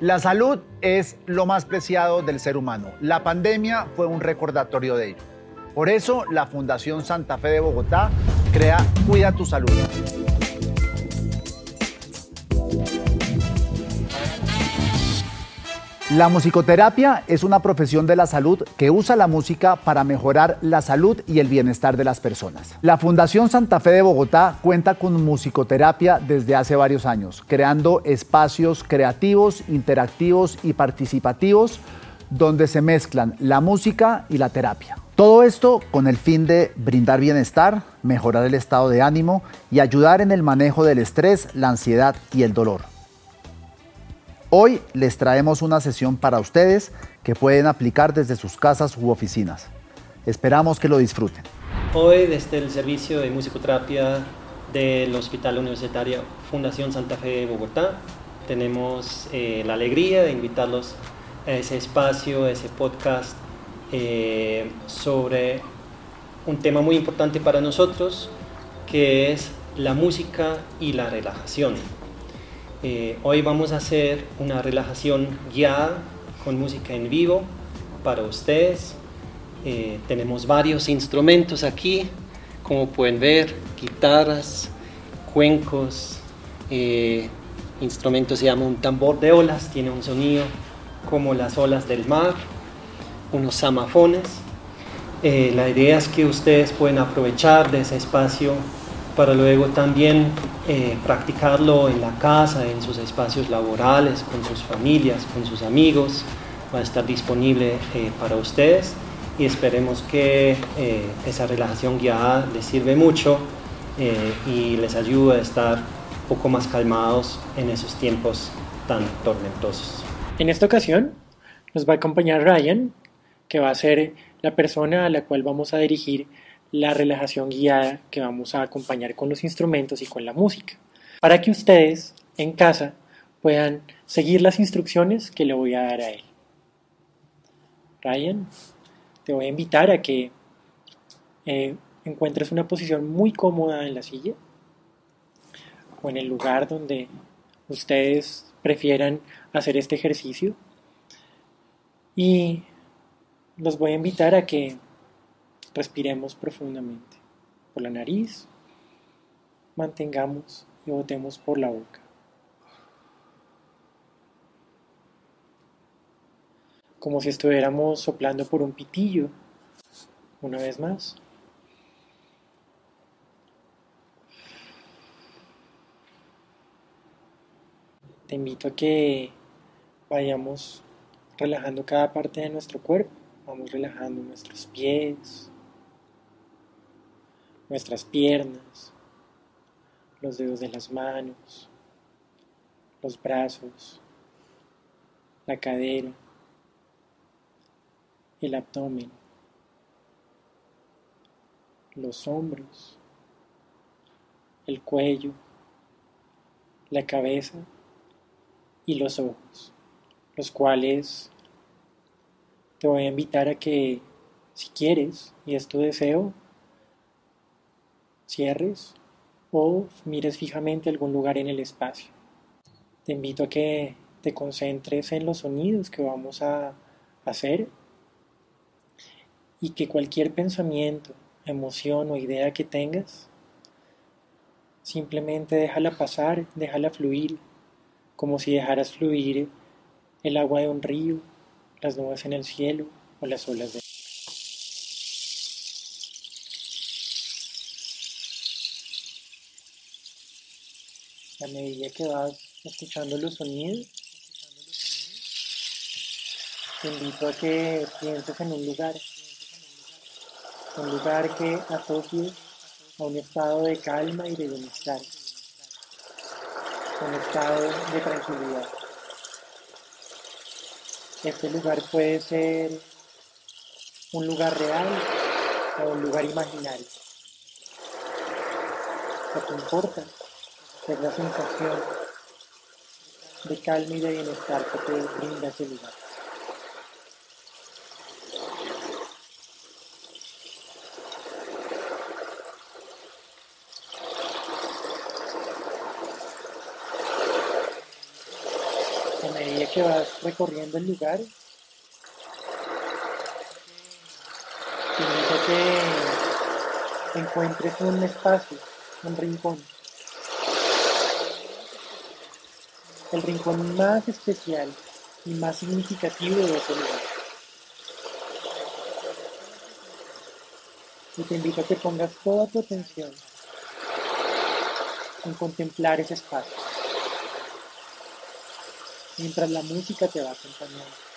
La salud es lo más preciado del ser humano. La pandemia fue un recordatorio de ello. Por eso, la Fundación Santa Fe de Bogotá crea Cuida tu Salud. La musicoterapia es una profesión de la salud que usa la música para mejorar la salud y el bienestar de las personas. La Fundación Santa Fe de Bogotá cuenta con musicoterapia desde hace varios años, creando espacios creativos, interactivos y participativos donde se mezclan la música y la terapia. Todo esto con el fin de brindar bienestar, mejorar el estado de ánimo y ayudar en el manejo del estrés, la ansiedad y el dolor. Hoy les traemos una sesión para ustedes que pueden aplicar desde sus casas u oficinas. Esperamos que lo disfruten. Hoy desde el servicio de musicoterapia del Hospital Universitario Fundación Santa Fe de Bogotá tenemos eh, la alegría de invitarlos a ese espacio, a ese podcast eh, sobre un tema muy importante para nosotros que es la música y la relajación. Eh, hoy vamos a hacer una relajación guiada con música en vivo para ustedes. Eh, tenemos varios instrumentos aquí, como pueden ver, guitarras, cuencos, eh, instrumentos se llama un tambor de olas, tiene un sonido como las olas del mar, unos samafones. la idea es que ustedes pueden aprovechar de ese espacio para luego también eh, practicarlo en la casa, en sus espacios laborales, con sus familias, con sus amigos. Va a estar disponible eh, para ustedes y esperemos que eh, esa relajación guiada les sirve mucho y les ayude a estar un poco más calmados en esos tiempos tan tormentosos. En esta ocasión nos va a acompañar Ryan, que va a ser la persona a la cual vamos a dirigir la relajación guiada que vamos a acompañar con los instrumentos y con la música, para que ustedes en casa puedan seguir las instrucciones que le voy a dar a él. Ryan, te voy a invitar a que eh, encuentres una posición muy cómoda en la silla o en el lugar donde ustedes prefieran hacer este ejercicio y los voy a invitar a que Respiremos profundamente por la nariz, mantengamos y botemos por la boca. Como si estuviéramos soplando por un pitillo. Una vez más. Te invito a que vayamos relajando cada parte de nuestro cuerpo. Vamos relajando nuestros pies, nuestras piernas, los dedos de las manos, los brazos, la cadera, el abdomen, los hombros, el cuello, la cabeza y los ojos, los cuales te voy a invitar a que, si quieres, y es tu deseo, cierres o mires fijamente algún lugar en el espacio. Te invito a que te concentres en los sonidos que vamos a hacer y que cualquier pensamiento, emoción o idea que tengas, simplemente déjala pasar, déjala fluir, como si dejaras fluir el agua de un río, las nubes en el cielo o las olas de a medida que vas escuchando los sonidos, te invito a que pienses en un lugar, un lugar que asocies a un estado de calma y de bienestar, un estado de tranquilidad. Este lugar puede ser un lugar real o un lugar imaginario. ¿Qué te importa? Es la sensación de calma y de bienestar que te brinda ese lugar. A medida que vas recorriendo el lugar, te que encuentres un espacio, un rincón. El rincón más especial y más significativo de ese lugar. Y te invito a que pongas toda tu atención en contemplar ese espacio, mientras la música te va acompañando.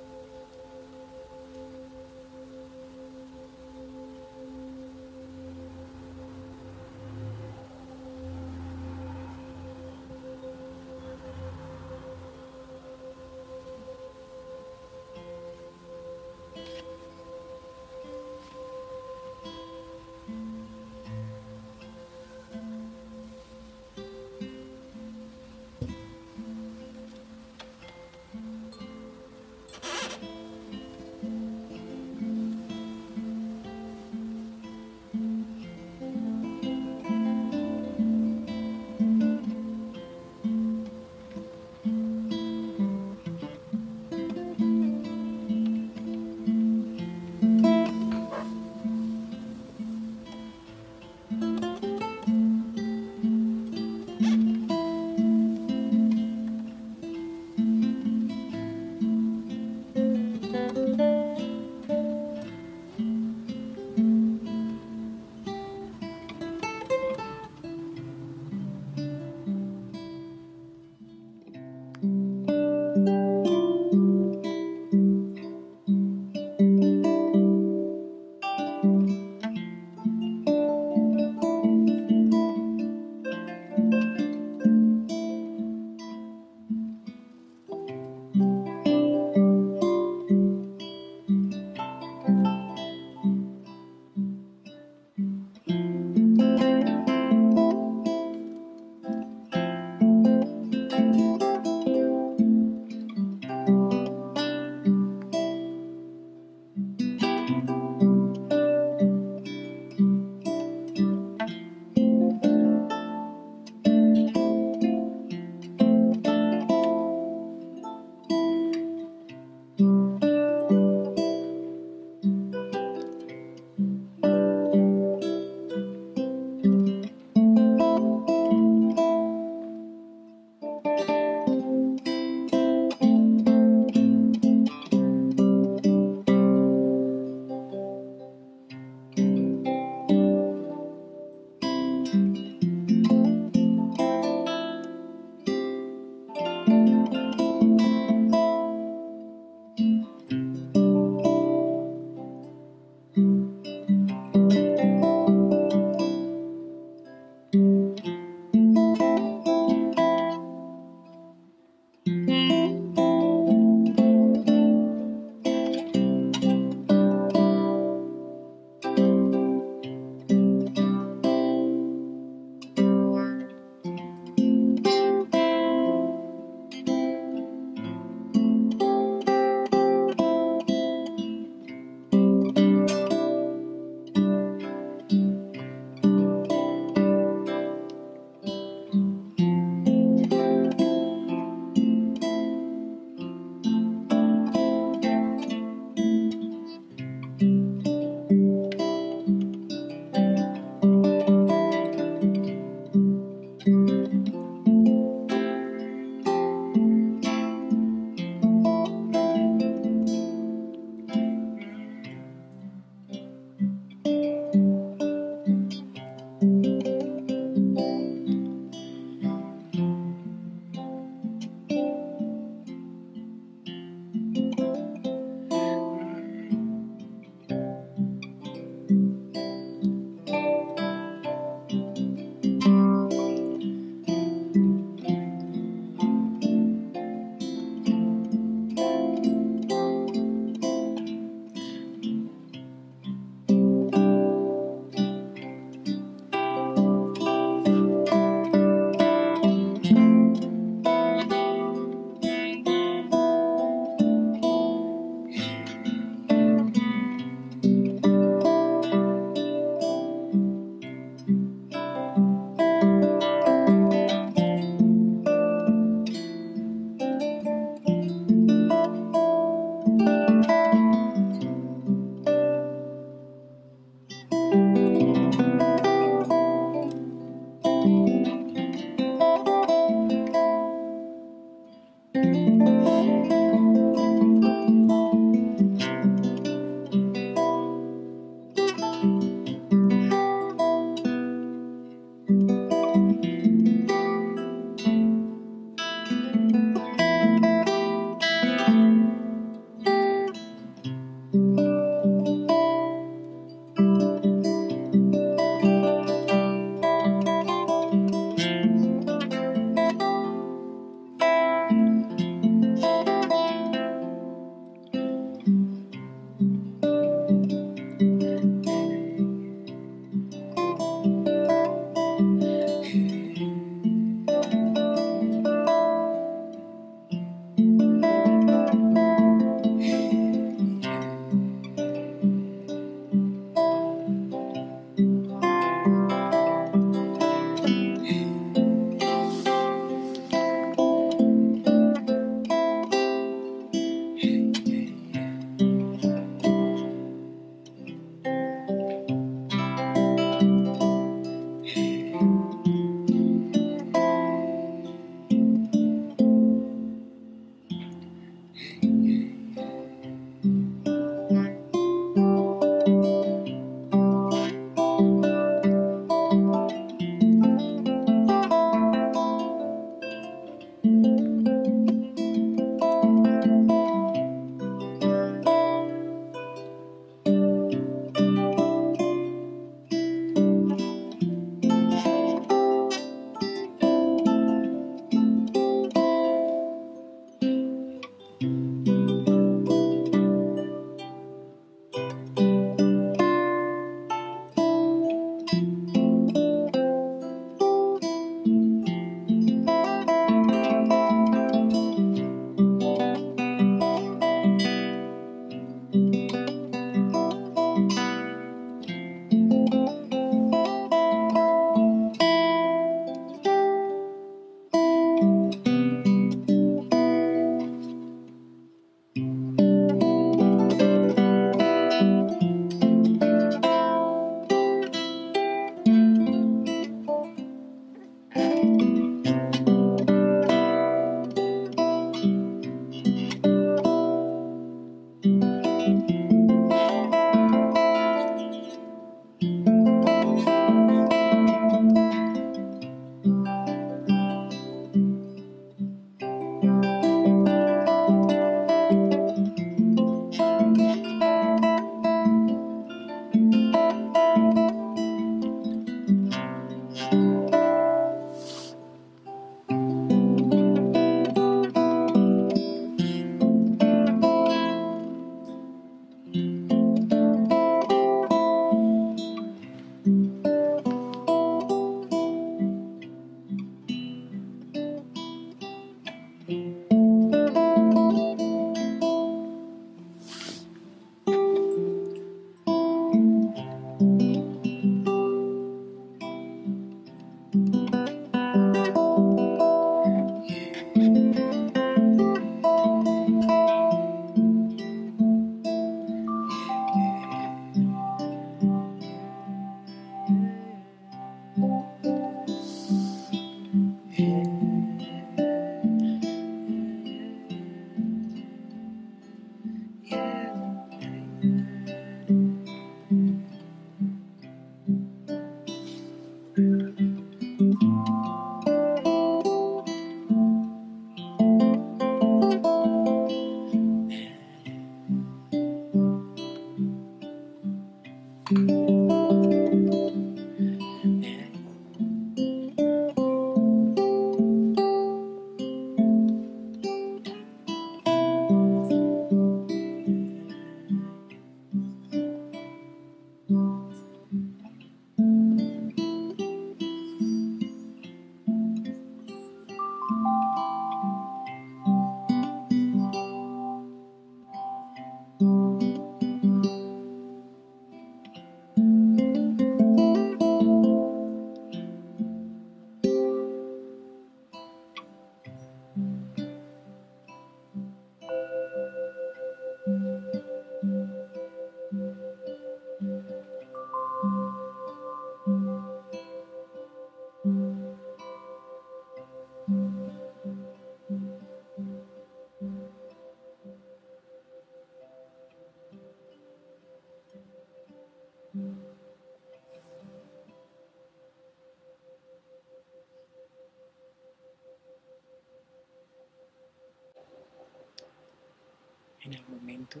En el momento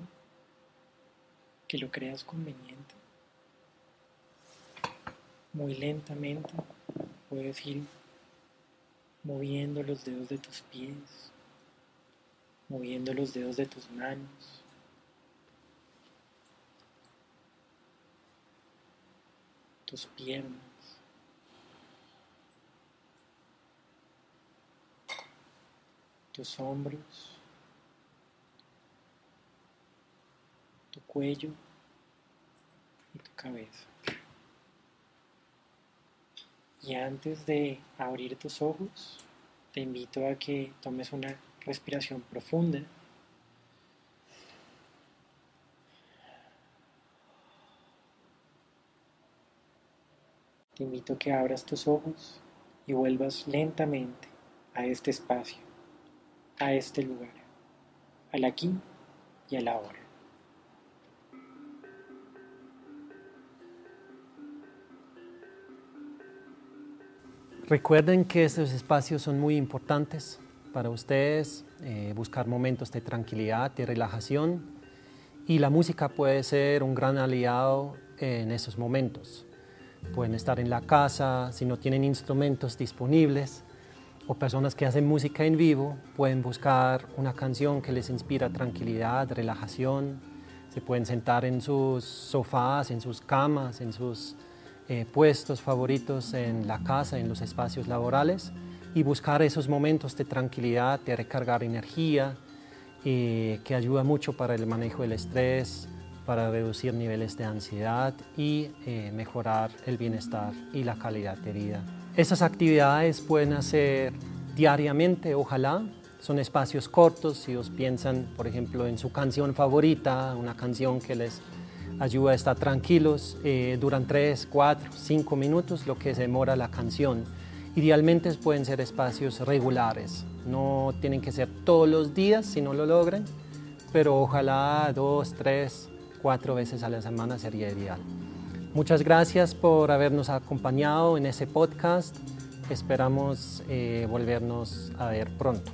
que lo creas conveniente. Muy lentamente puedes ir moviendo los dedos de tus pies, moviendo los dedos de tus manos. tus piernas, tus hombros, tu cuello y tu cabeza. Y antes de abrir tus ojos, te invito a que tomes una respiración profunda. Te invito a que abras tus ojos y vuelvas lentamente a este espacio, a este lugar, al aquí y al ahora. Recuerden que estos espacios son muy importantes para ustedes, eh, buscar momentos de tranquilidad, de relajación y la música puede ser un gran aliado en esos momentos. Pueden estar en la casa, si no tienen instrumentos disponibles o personas que hacen música en vivo, pueden buscar una canción que les inspira tranquilidad, relajación. Se pueden sentar en sus sofás, en sus camas, en sus eh, puestos favoritos en la casa, en los espacios laborales y buscar esos momentos de tranquilidad, de recargar energía, eh, que ayuda mucho para el manejo del estrés, para reducir niveles de ansiedad y eh, mejorar el bienestar y la calidad de vida. Esas actividades pueden hacer diariamente, ojalá. Son espacios cortos, si os piensan, por ejemplo, en su canción favorita, una canción que les ayuda a estar tranquilos. Eh, duran 3, 4, 5 minutos lo que demora la canción. Idealmente pueden ser espacios regulares, no tienen que ser todos los días si no lo logran, pero ojalá dos, tres, cuatro veces a la semana sería ideal. Muchas gracias por habernos acompañado en ese podcast. Esperamos eh, volvernos a ver pronto.